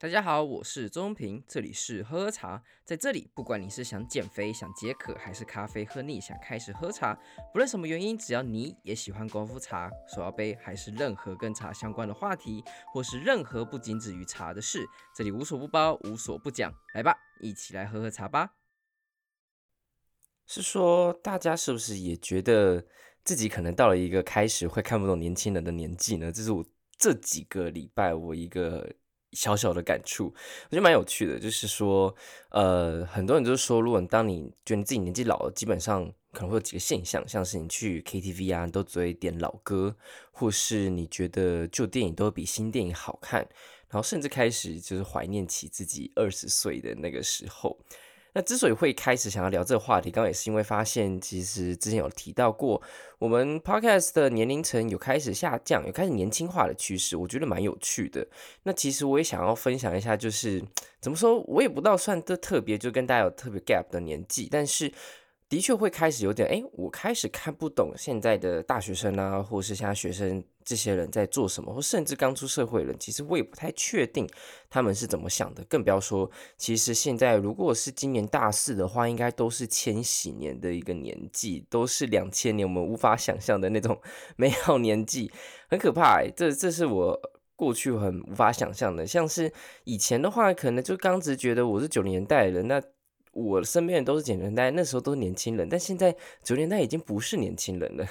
大家好，我是钟平，这里是喝喝茶。在这里，不管你是想减肥、想解渴，还是咖啡喝腻，想开始喝茶，不论什么原因，只要你也喜欢功夫茶、手摇杯，还是任何跟茶相关的话题，或是任何不仅止于茶的事，这里无所不包，无所不讲。来吧，一起来喝喝茶吧。是说，大家是不是也觉得自己可能到了一个开始会看不懂年轻人的年纪呢？这是我这几个礼拜我一个。小小的感触，我觉得蛮有趣的，就是说，呃，很多人就是说，如果当你觉得你自己年纪老了，基本上可能会有几个现象，像是你去 KTV 啊，都只会点老歌，或是你觉得旧电影都比新电影好看，然后甚至开始就是怀念起自己二十岁的那个时候。那之所以会开始想要聊这个话题，刚刚也是因为发现，其实之前有提到过，我们 podcast 的年龄层有开始下降，有开始年轻化的趋势，我觉得蛮有趣的。那其实我也想要分享一下，就是怎么说，我也不到算的特别，就跟大家有特别 gap 的年纪，但是。的确会开始有点哎，我开始看不懂现在的大学生啊，或是现在学生这些人在做什么，或甚至刚出社会的人，其实我也不太确定他们是怎么想的。更不要说，其实现在如果是今年大四的话，应该都是千禧年的一个年纪，都是两千年我们无法想象的那种 美好年纪，很可怕。这这是我过去很无法想象的。像是以前的话，可能就刚直觉得我是九零年代的人，那。我身边人都是九零年代，那时候都是年轻人，但现在九零代已经不是年轻人了。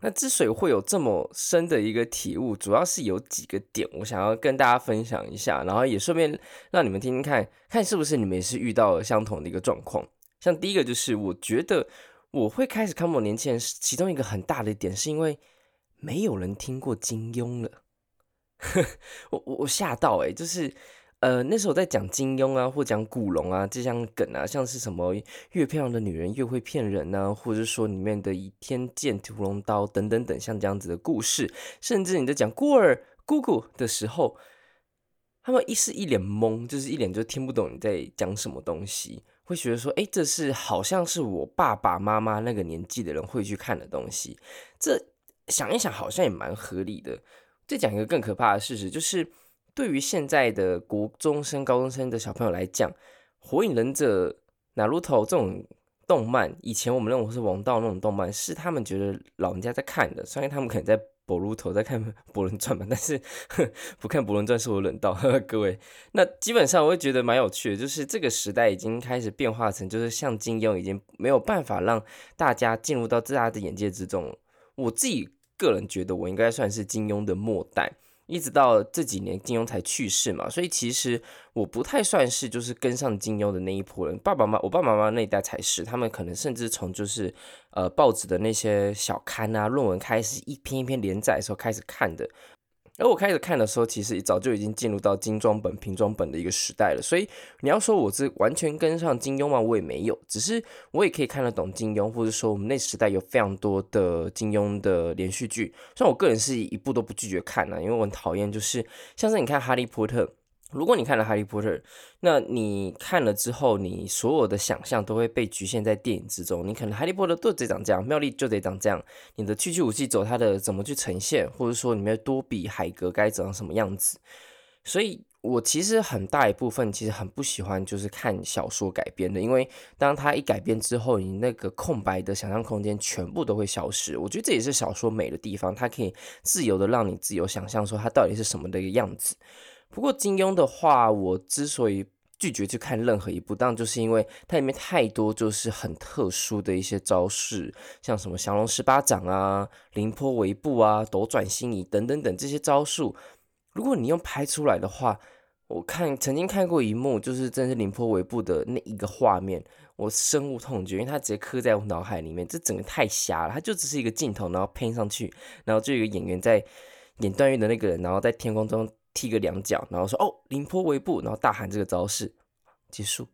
那之所以会有这么深的一个体悟，主要是有几个点，我想要跟大家分享一下，然后也顺便让你们听听看，看是不是你们也是遇到了相同的一个状况。像第一个就是，我觉得我会开始看某年轻人，其中一个很大的点是因为没有人听过金庸了。我我我吓到哎、就是。呃，那时候在讲金庸啊，或讲古龙啊，这项梗啊，像是什么越漂亮的女人越会骗人啊，或者是说里面的倚天剑屠龙刀等等等，像这样子的故事，甚至你在讲孤儿姑姑的时候，他们一是一脸懵，就是一脸就听不懂你在讲什么东西，会觉得说，哎，这是好像是我爸爸妈妈那个年纪的人会去看的东西，这想一想好像也蛮合理的。再讲一个更可怕的事实，就是。对于现在的国中生、高中生的小朋友来讲，《火影忍者》、《哪鲁头》这种动漫，以前我们认为是王道那种动漫，是他们觉得老人家在看的。虽然他们可能在《博鲁头》在看《博人传》嘛，但是 不看《博人传》是我冷到呵呵 各位。那基本上我会觉得蛮有趣的，就是这个时代已经开始变化成，就是像金庸已经没有办法让大家进入到大家的眼界之中。我自己个人觉得，我应该算是金庸的末代。一直到这几年金庸才去世嘛，所以其实我不太算是就是跟上金庸的那一波人。爸爸妈，我爸爸妈妈那一代才是，他们可能甚至从就是呃报纸的那些小刊啊、论文开始一篇一篇连载的时候开始看的。而我开始看的时候，其实早就已经进入到精装本、瓶装本的一个时代了。所以你要说我是完全跟上金庸吗？我也没有，只是我也可以看得懂金庸，或者说我们那时代有非常多的金庸的连续剧。虽然我个人是一部都不拒绝看啊，因为我很讨厌就是像是你看《哈利波特》。如果你看了《哈利波特》，那你看了之后，你所有的想象都会被局限在电影之中。你可能《哈利波特》都得长这样，妙丽就得长这样。你的去去武器走它的怎么去呈现，或者说里面多比海格该长什么样子。所以我其实很大一部分其实很不喜欢就是看小说改编的，因为当它一改编之后，你那个空白的想象空间全部都会消失。我觉得这也是小说美的地方，它可以自由的让你自由想象说它到底是什么的一个样子。不过金庸的话，我之所以拒绝去看任何一部，当然就是因为它里面太多就是很特殊的一些招式，像什么降龙十八掌啊、凌波微步啊、斗转星移等等等这些招数。如果你用拍出来的话，我看曾经看过一幕，就是真是凌波微步的那一个画面，我深恶痛绝，因为它直接刻在我脑海里面，这整个太瞎了，它就只是一个镜头，然后配上去，然后就有一个演员在演段誉的那个人，然后在天空中。踢个两脚，然后说：“哦，凌波微步，然后大喊这个招式，结束。”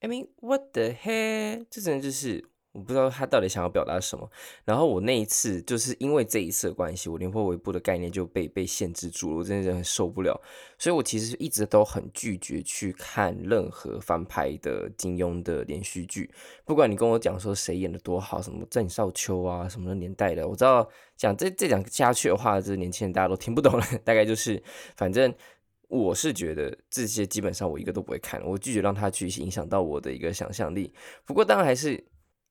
I mean, what the hell？这真的就是。我不知道他到底想要表达什么。然后我那一次就是因为这一次的关系，我凌波微步的概念就被被限制住了，我真的很受不了。所以我其实一直都很拒绝去看任何翻拍的金庸的连续剧。不管你跟我讲说谁演的多好，什么郑少秋啊，什么年代的，我知道讲这这讲下去的话，这年轻人大家都听不懂了。大概就是反正我是觉得这些基本上我一个都不会看，我拒绝让他去影响到我的一个想象力。不过当然还是。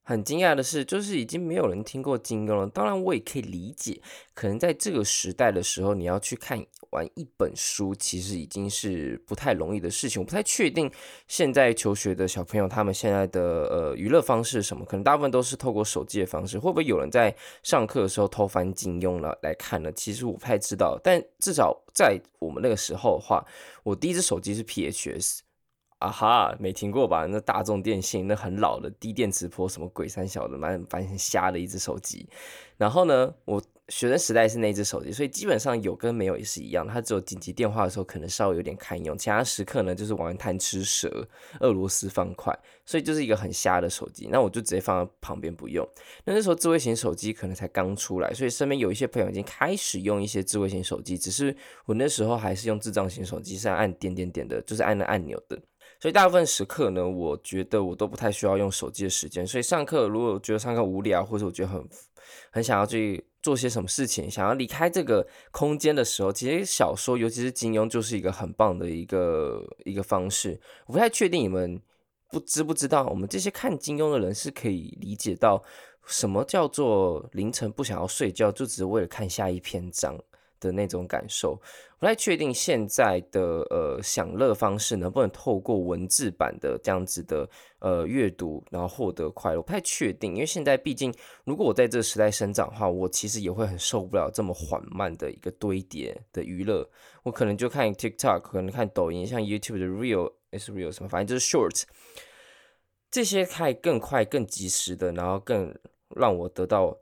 很惊讶的是，就是已经没有人听过金庸了。当然，我也可以理解，可能在这个时代的时候，你要去看完一本书，其实已经是不太容易的事情。我不太确定现在求学的小朋友他们现在的呃娱乐方式什么，可能大部分都是透过手机的方式。会不会有人在上课的时候偷翻金庸了来看呢？其实我不太知道。但至少在我们那个时候的话，我第一只手机是 PHS。啊哈，没听过吧？那大众电信那很老的低电磁波什么鬼三小的，蛮蛮很瞎的一只手机。然后呢，我学生时代是那只手机，所以基本上有跟没有也是一样。它只有紧急电话的时候可能稍微有点堪用，其他时刻呢就是玩贪吃蛇、俄罗斯方块，所以就是一个很瞎的手机。那我就直接放在旁边不用。那那时候智慧型手机可能才刚出来，所以身边有一些朋友已经开始用一些智慧型手机，只是我那时候还是用智障型手机，是按点点点的，就是按那按钮的。所以大部分时刻呢，我觉得我都不太需要用手机的时间。所以上课如果觉得上课无聊，或者我觉得很很想要去做些什么事情，想要离开这个空间的时候，其实小说，尤其是金庸，就是一个很棒的一个一个方式。我不太确定你们不知不知道，我们这些看金庸的人是可以理解到什么叫做凌晨不想要睡觉，就只是为了看下一篇章。的那种感受，不太确定现在的呃享乐方式能不能透过文字版的这样子的呃阅读，然后获得快乐。不太确定，因为现在毕竟，如果我在这个时代生长的话，我其实也会很受不了这么缓慢的一个堆叠的娱乐。我可能就看 TikTok，可能看抖音，像 YouTube 的 Real is Real 什么，反正就是 Short，这些看更快、更及时的，然后更让我得到。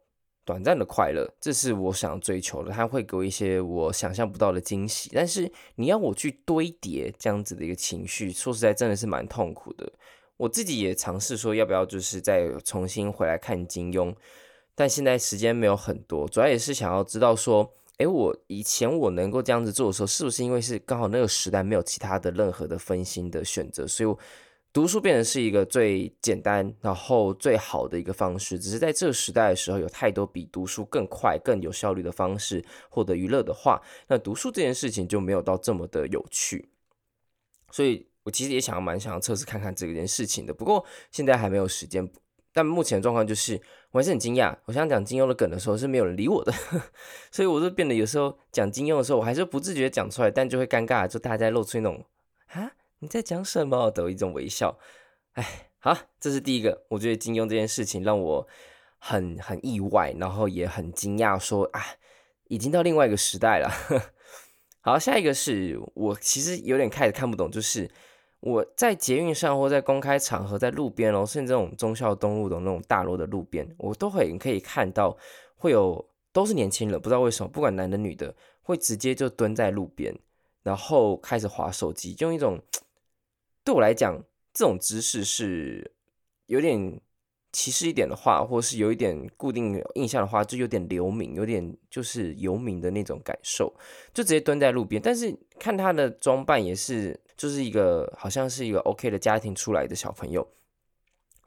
短暂的快乐，这是我想追求的。它会给我一些我想象不到的惊喜。但是你要我去堆叠这样子的一个情绪，说实在真的是蛮痛苦的。我自己也尝试说要不要就是再重新回来看金庸，但现在时间没有很多，主要也是想要知道说，诶，我以前我能够这样子做的时候，是不是因为是刚好那个时代没有其他的任何的分心的选择，所以我。读书变成是一个最简单，然后最好的一个方式。只是在这个时代的时候，有太多比读书更快、更有效率的方式获得娱乐的话，那读书这件事情就没有到这么的有趣。所以我其实也想要蛮想要测试看看这件事情的，不过现在还没有时间。但目前的状况就是，我还是很惊讶。我想讲金庸的梗的时候是没有人理我的，所以我就变得有时候讲金庸的时候，我还是不自觉讲出来，但就会尴尬，就大家露出那种。你在讲什么？的一种微笑，哎，好，这是第一个。我觉得金庸这件事情让我很很意外，然后也很惊讶，说啊，已经到另外一个时代了。好，下一个是我其实有点开始看不懂，就是我在捷运上或在公开场合，在路边哦，甚至这种忠孝东路的那种大楼的路边，我都会可以看到会有都是年轻人，不知道为什么，不管男的女的，会直接就蹲在路边，然后开始滑手机，用一种。对我来讲，这种姿势是有点歧视一点的话，或是有一点固定印象的话，就有点流民，有点就是游民的那种感受，就直接蹲在路边。但是看他的装扮，也是就是一个好像是一个 OK 的家庭出来的小朋友，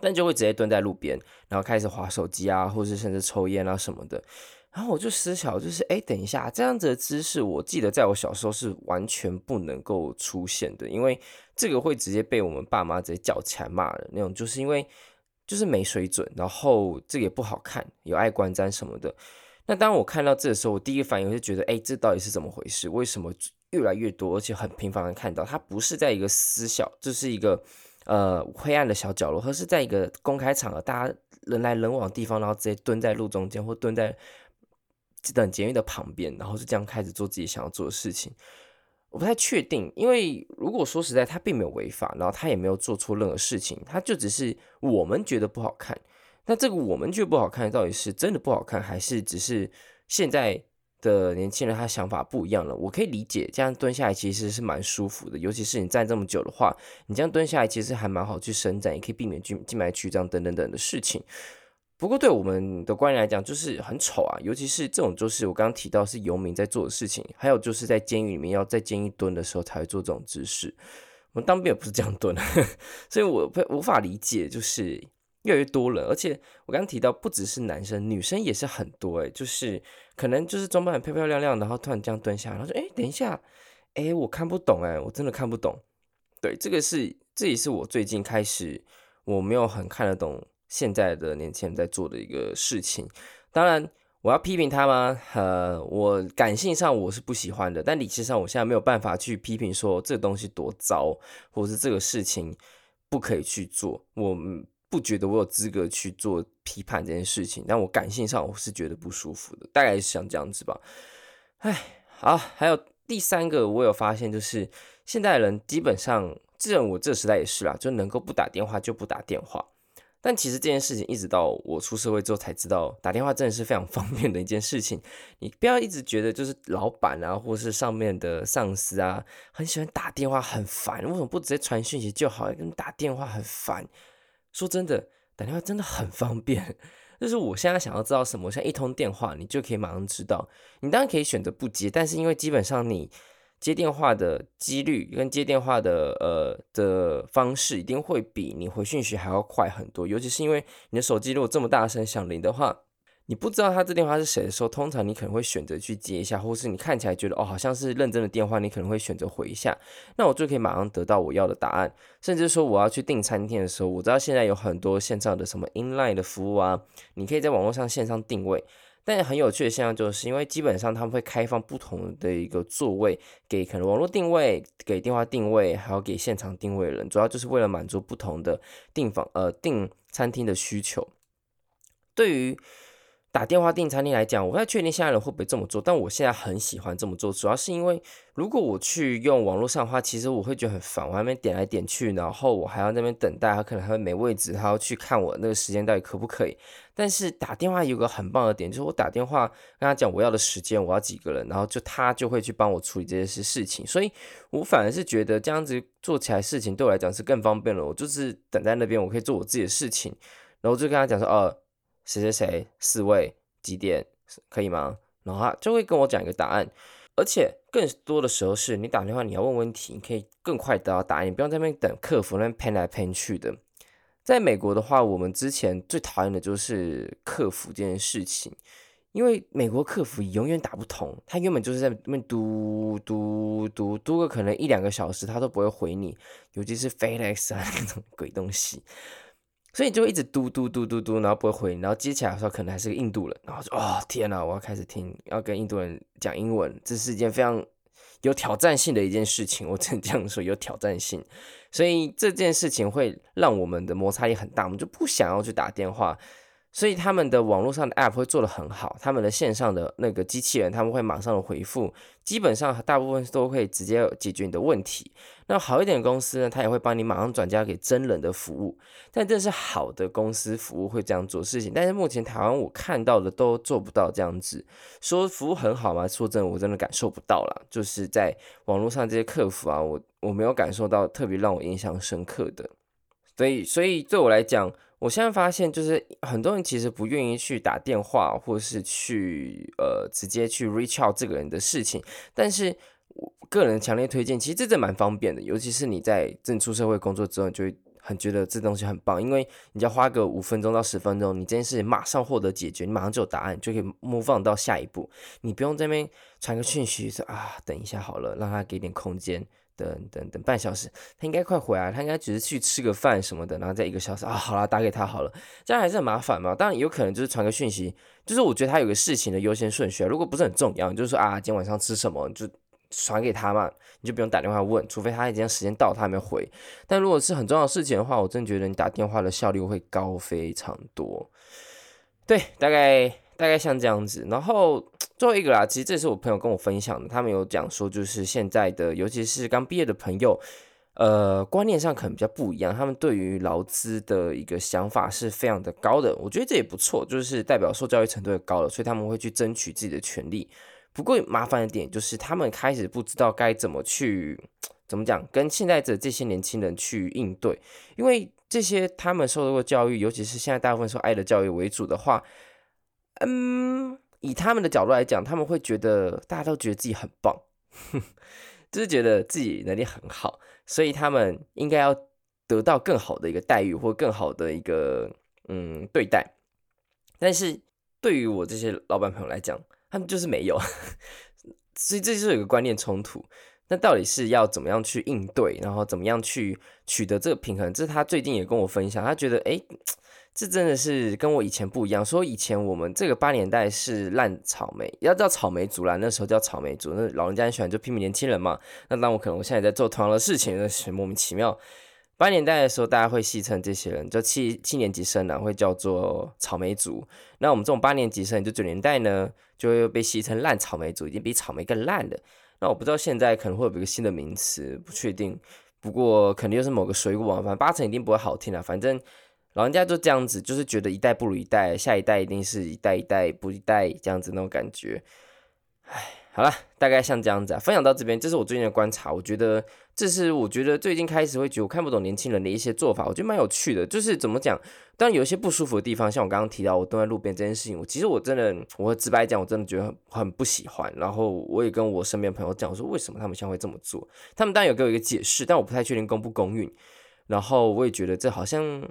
但就会直接蹲在路边，然后开始滑手机啊，或是甚至抽烟啊什么的。然后我就思考，就是哎，等一下，这样子的姿势，我记得在我小时候是完全不能够出现的，因为这个会直接被我们爸妈直接叫起来骂的那种，就是因为就是没水准，然后这个也不好看，有碍观瞻什么的。那当我看到这个时候，我第一个反应就觉得，哎，这到底是怎么回事？为什么越来越多，而且很频繁的看到？它不是在一个私小，就是一个呃灰暗的小角落，而是在一个公开场合，大家人来人往的地方，然后直接蹲在路中间或蹲在。等监狱的旁边，然后就这样开始做自己想要做的事情。我不太确定，因为如果说实在，他并没有违法，然后他也没有做错任何事情，他就只是我们觉得不好看。那这个我们觉得不好看，到底是真的不好看，还是只是现在的年轻人他想法不一样了？我可以理解，这样蹲下来其实是蛮舒服的，尤其是你站这么久的话，你这样蹲下来其实还蛮好去伸展，也可以避免静静脉曲张等等等的事情。不过对我们的观念来讲，就是很丑啊，尤其是这种，就是我刚刚提到是游民在做的事情，还有就是在监狱里面要在监狱蹲的时候才会做这种姿势。我们当兵也不是这样蹲，所以我无法理解，就是越来越多人，而且我刚刚提到不只是男生，女生也是很多诶，就是可能就是装扮很漂漂亮亮，然后突然这样蹲下，然后说，哎，等一下，哎，我看不懂，哎，我真的看不懂。对，这个是这也是我最近开始我没有很看得懂现在的年轻人在做的一个事情。当然，我要批评他吗？呃，我感性上我是不喜欢的，但理智上我现在没有办法去批评说这个东西多糟，或者是这个事情不可以去做。我不觉得我有资格去做批判这件事情，但我感性上我是觉得不舒服的，大概是像这样子吧。哎，好，还有第三个，我有发现就是现代人基本上，既然我这时代也是啦，就能够不打电话就不打电话。但其实这件事情一直到我出社会之后才知道，打电话真的是非常 方便的一件事情。你不要一直觉得就是老板啊，或是上面的上司啊，很喜欢打电话很烦，为什么不直接传讯息就好？跟打电话很烦。说真的，打电话真的很方便。就是我现在想要知道什么，像一通电话，你就可以马上知道。你当然可以选择不接，但是因为基本上你。接电话的几率跟接电话的呃的方式，一定会比你回讯息还要快很多。尤其是因为你的手机如果这么大声响铃的话，你不知道他这电话是谁的时候，通常你可能会选择去接一下，或是你看起来觉得哦好像是认真的电话，你可能会选择回一下。那我就可以马上得到我要的答案。甚至说我要去订餐厅的时候，我知道现在有很多线上的什么 inline 的服务啊，你可以在网络上线上定位。但很有趣的现象就是，因为基本上他们会开放不同的一个座位给可能网络定位、给电话定位，还有给现场定位的人，主要就是为了满足不同的订房呃订餐厅的需求。对于打电话订餐厅来讲，我不太确定现在人会不会这么做，但我现在很喜欢这么做，主要是因为如果我去用网络上的话，其实我会觉得很烦，我还没点来点去，然后我还要那边等待，他可能还会没位置，他要去看我那个时间到底可不可以。但是打电话有个很棒的点，就是我打电话跟他讲我要的时间，我要几个人，然后就他就会去帮我处理这些事事情，所以我反而是觉得这样子做起来事情对我来讲是更方便了。我就是等在那边，我可以做我自己的事情，然后就跟他讲说，哦。谁谁谁四位几点可以吗？然后他就会跟我讲一个答案，而且更多的时候是你打电话，你要问问题，你可以更快得到答案，你不用在那边等客服那边骗来骗去的。在美国的话，我们之前最讨厌的就是客服这件事情，因为美国客服永远打不通，他原本就是在那边嘟嘟嘟嘟个可能一两个小时，他都不会回你，尤其是 FedEx 啊那种鬼东西。所以就一直嘟嘟嘟嘟嘟，然后不会回，然后接起来的时候可能还是个印度人，然后就哦天哪，我要开始听，要跟印度人讲英文，这是一件非常有挑战性的一件事情，我只能这样说，有挑战性。所以这件事情会让我们的摩擦力很大，我们就不想要去打电话。所以他们的网络上的 App 会做得很好，他们的线上的那个机器人他们会马上的回复，基本上大部分都会直接解决你的问题。那好一点的公司呢，他也会帮你马上转交给真人的服务。但这是好的公司服务会这样做事情，但是目前台湾我看到的都做不到这样子。说服务很好吗？说真的，我真的感受不到啦。就是在网络上这些客服啊，我我没有感受到特别让我印象深刻的。所以，所以对我来讲。我现在发现，就是很多人其实不愿意去打电话，或是去呃直接去 reach out 这个人的事情。但是我个人强烈推荐，其实这真蛮方便的，尤其是你在正出社会工作之后，你就会很觉得这东西很棒，因为你只要花个五分钟到十分钟，你这件事马上获得解决，你马上就有答案，就可以 move on 到下一步，你不用这边传个讯息说啊，等一下好了，让他给点空间。等等等半小时，他应该快回来，他应该只是去吃个饭什么的，然后再一个小时啊，好了，打给他好了，这样还是很麻烦嘛。当然有可能就是传个讯息，就是我觉得他有个事情的优先顺序啊，如果不是很重要，就是说啊，今天晚上吃什么，就传给他嘛，你就不用打电话问，除非他已经时间到他还没回。但如果是很重要的事情的话，我真的觉得你打电话的效率会高非常多。对，大概大概像这样子，然后。最后一个啦，其实这是我朋友跟我分享的，他们有讲说，就是现在的，尤其是刚毕业的朋友，呃，观念上可能比较不一样，他们对于劳资的一个想法是非常的高的，我觉得这也不错，就是代表受教育程度也高了，所以他们会去争取自己的权利。不过麻烦的点就是，他们开始不知道该怎么去，怎么讲，跟现在的这些年轻人去应对，因为这些他们受到过教育，尤其是现在大部分受爱的教育为主的话，嗯。以他们的角度来讲，他们会觉得大家都觉得自己很棒，就是觉得自己能力很好，所以他们应该要得到更好的一个待遇或更好的一个嗯对待。但是对于我这些老板朋友来讲，他们就是没有，所以这就是有个观念冲突。那到底是要怎么样去应对，然后怎么样去取得这个平衡？这是他最近也跟我分享，他觉得诶，这真的是跟我以前不一样。说以前我们这个八年代是烂草莓，要叫草莓族啦，那时候叫草莓族，那老人家很喜欢就批评年轻人嘛。那当我可能我现在在做同样的事情，那是莫名其妙。八年代的时候，大家会戏称这些人，就七七年级生呢，会叫做草莓族。那我们这种八年级生，就九年代呢，就会被戏称烂草莓族，已经比草莓更烂的。那我不知道现在可能会有一个新的名词，不确定。不过肯定又是某个水果，反正八成一定不会好听啊。反正老人家就这样子，就是觉得一代不如一代，下一代一定是一代一代不一代这样子那种感觉。唉。好了，大概像这样子啊，分享到这边，这是我最近的观察。我觉得这是我觉得最近开始会觉得我看不懂年轻人的一些做法，我觉得蛮有趣的。就是怎么讲，当然有一些不舒服的地方，像我刚刚提到我蹲在路边这件事情，我其实我真的，我直白讲，我真的觉得很很不喜欢。然后我也跟我身边朋友讲我说，为什么他们现在会这么做？他们当然有给我一个解释，但我不太确定公不公允。然后我也觉得这好像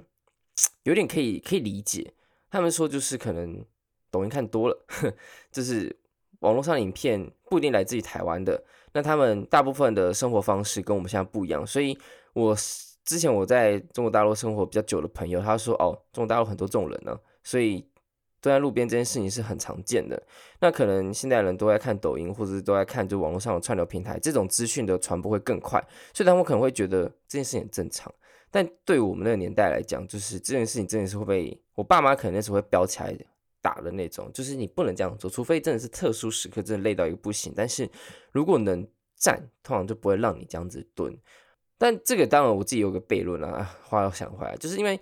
有点可以可以理解。他们说就是可能抖音看多了，就是。网络上影片不一定来自于台湾的，那他们大部分的生活方式跟我们现在不一样，所以我之前我在中国大陆生活比较久的朋友，他说哦，中国大陆很多这种人呢，所以蹲在路边这件事情是很常见的。那可能现在人都在看抖音，或者是都在看就网络上的串流平台，这种资讯的传播会更快，所以他们可能会觉得这件事情很正常。但对我们那个年代来讲，就是这件事情真的是会被我爸妈可能那时候会飙起来的。打的那种，就是你不能这样做，除非真的是特殊时刻，真的累到一个不行。但是如果能站，通常就不会让你这样子蹲。但这个当然我自己有个悖论啊，话要想回来，就是因为。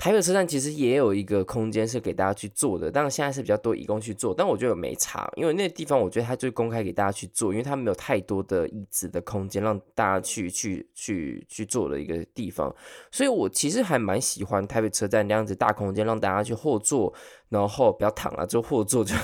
台北车站其实也有一个空间是给大家去坐的，当然现在是比较多义工去做，但我觉得没差，因为那地方我觉得它就公开给大家去做，因为它没有太多的椅子的空间让大家去 去去去坐的一个地方，所以我其实还蛮喜欢台北车站那样子大空间，让大家去后座，然后不要躺了，就后座就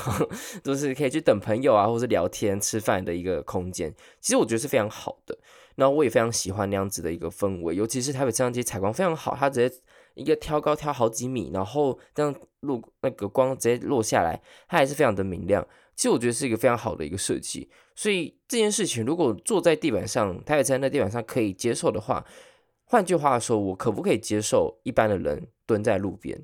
就是可以去等朋友啊，或者聊天吃饭的一个空间，其实我觉得是非常好的，然后我也非常喜欢那样子的一个氛围，尤其是台北车站其实采光非常好，它直接。一个挑高挑好几米，然后这样落那个光直接落下来，它还是非常的明亮。其实我觉得是一个非常好的一个设计。所以这件事情如果坐在地板上，台北在那地板上可以接受的话，换句话说，我可不可以接受一般的人蹲在路边？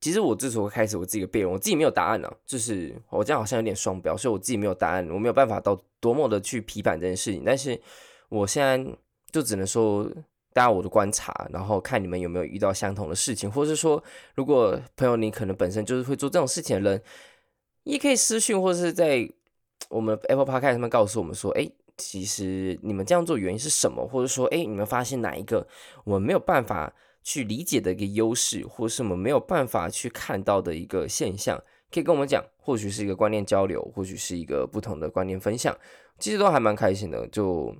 其实我这时候开始我自己的辩论，我自己没有答案呢、啊。就是我这样好像有点双标，所以我自己没有答案，我没有办法到多么的去批判这件事情。但是我现在就只能说。大家我的观察，然后看你们有没有遇到相同的事情，或者是说，如果朋友你可能本身就是会做这种事情的人，也可以私讯或者是在我们 Apple Podcast 上面告诉我们说，哎，其实你们这样做原因是什么？或者说，哎，你们发现哪一个我们没有办法去理解的一个优势，或是我们没有办法去看到的一个现象，可以跟我们讲，或许是一个观念交流，或许是一个不同的观念分享，其实都还蛮开心的，就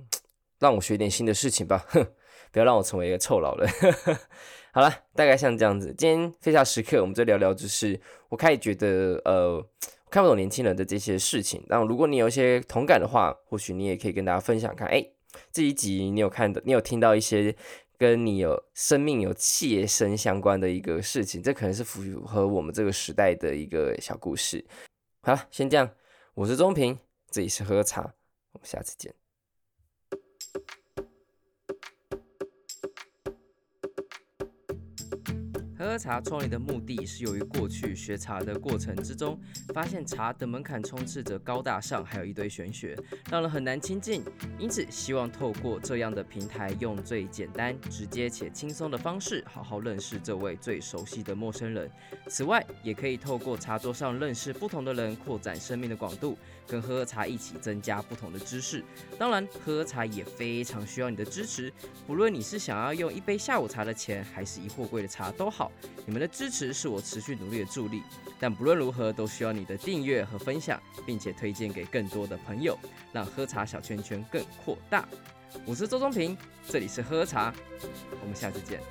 让我学点新的事情吧，哼。不要让我成为一个臭老人。好了，大概像这样子。今天非常时刻，我们就聊聊，就是我开始觉得，呃，看不懂年轻人的这些事情。然后，如果你有一些同感的话，或许你也可以跟大家分享看。哎，这一集你有看的，你有听到一些跟你有生命有切身相关的一个事情，这可能是符合我们这个时代的一个小故事。好了，先这样。我是钟平，这里是喝茶，我们下次见。喝喝茶创立的目的是由于过去学茶的过程之中，发现茶的门槛充斥着高大上，还有一堆玄学，让人很难亲近。因此，希望透过这样的平台，用最简单、直接且轻松的方式，好好认识这位最熟悉的陌生人。此外，也可以透过茶桌上认识不同的人，扩展生命的广度。跟喝喝茶一起增加不同的知识，当然喝喝茶也非常需要你的支持。不论你是想要用一杯下午茶的钱，还是一货柜的茶都好，你们的支持是我持续努力的助力。但不论如何，都需要你的订阅和分享，并且推荐给更多的朋友，让喝茶小圈圈更扩大。我是周宗平，这里是喝喝茶，我们下次见。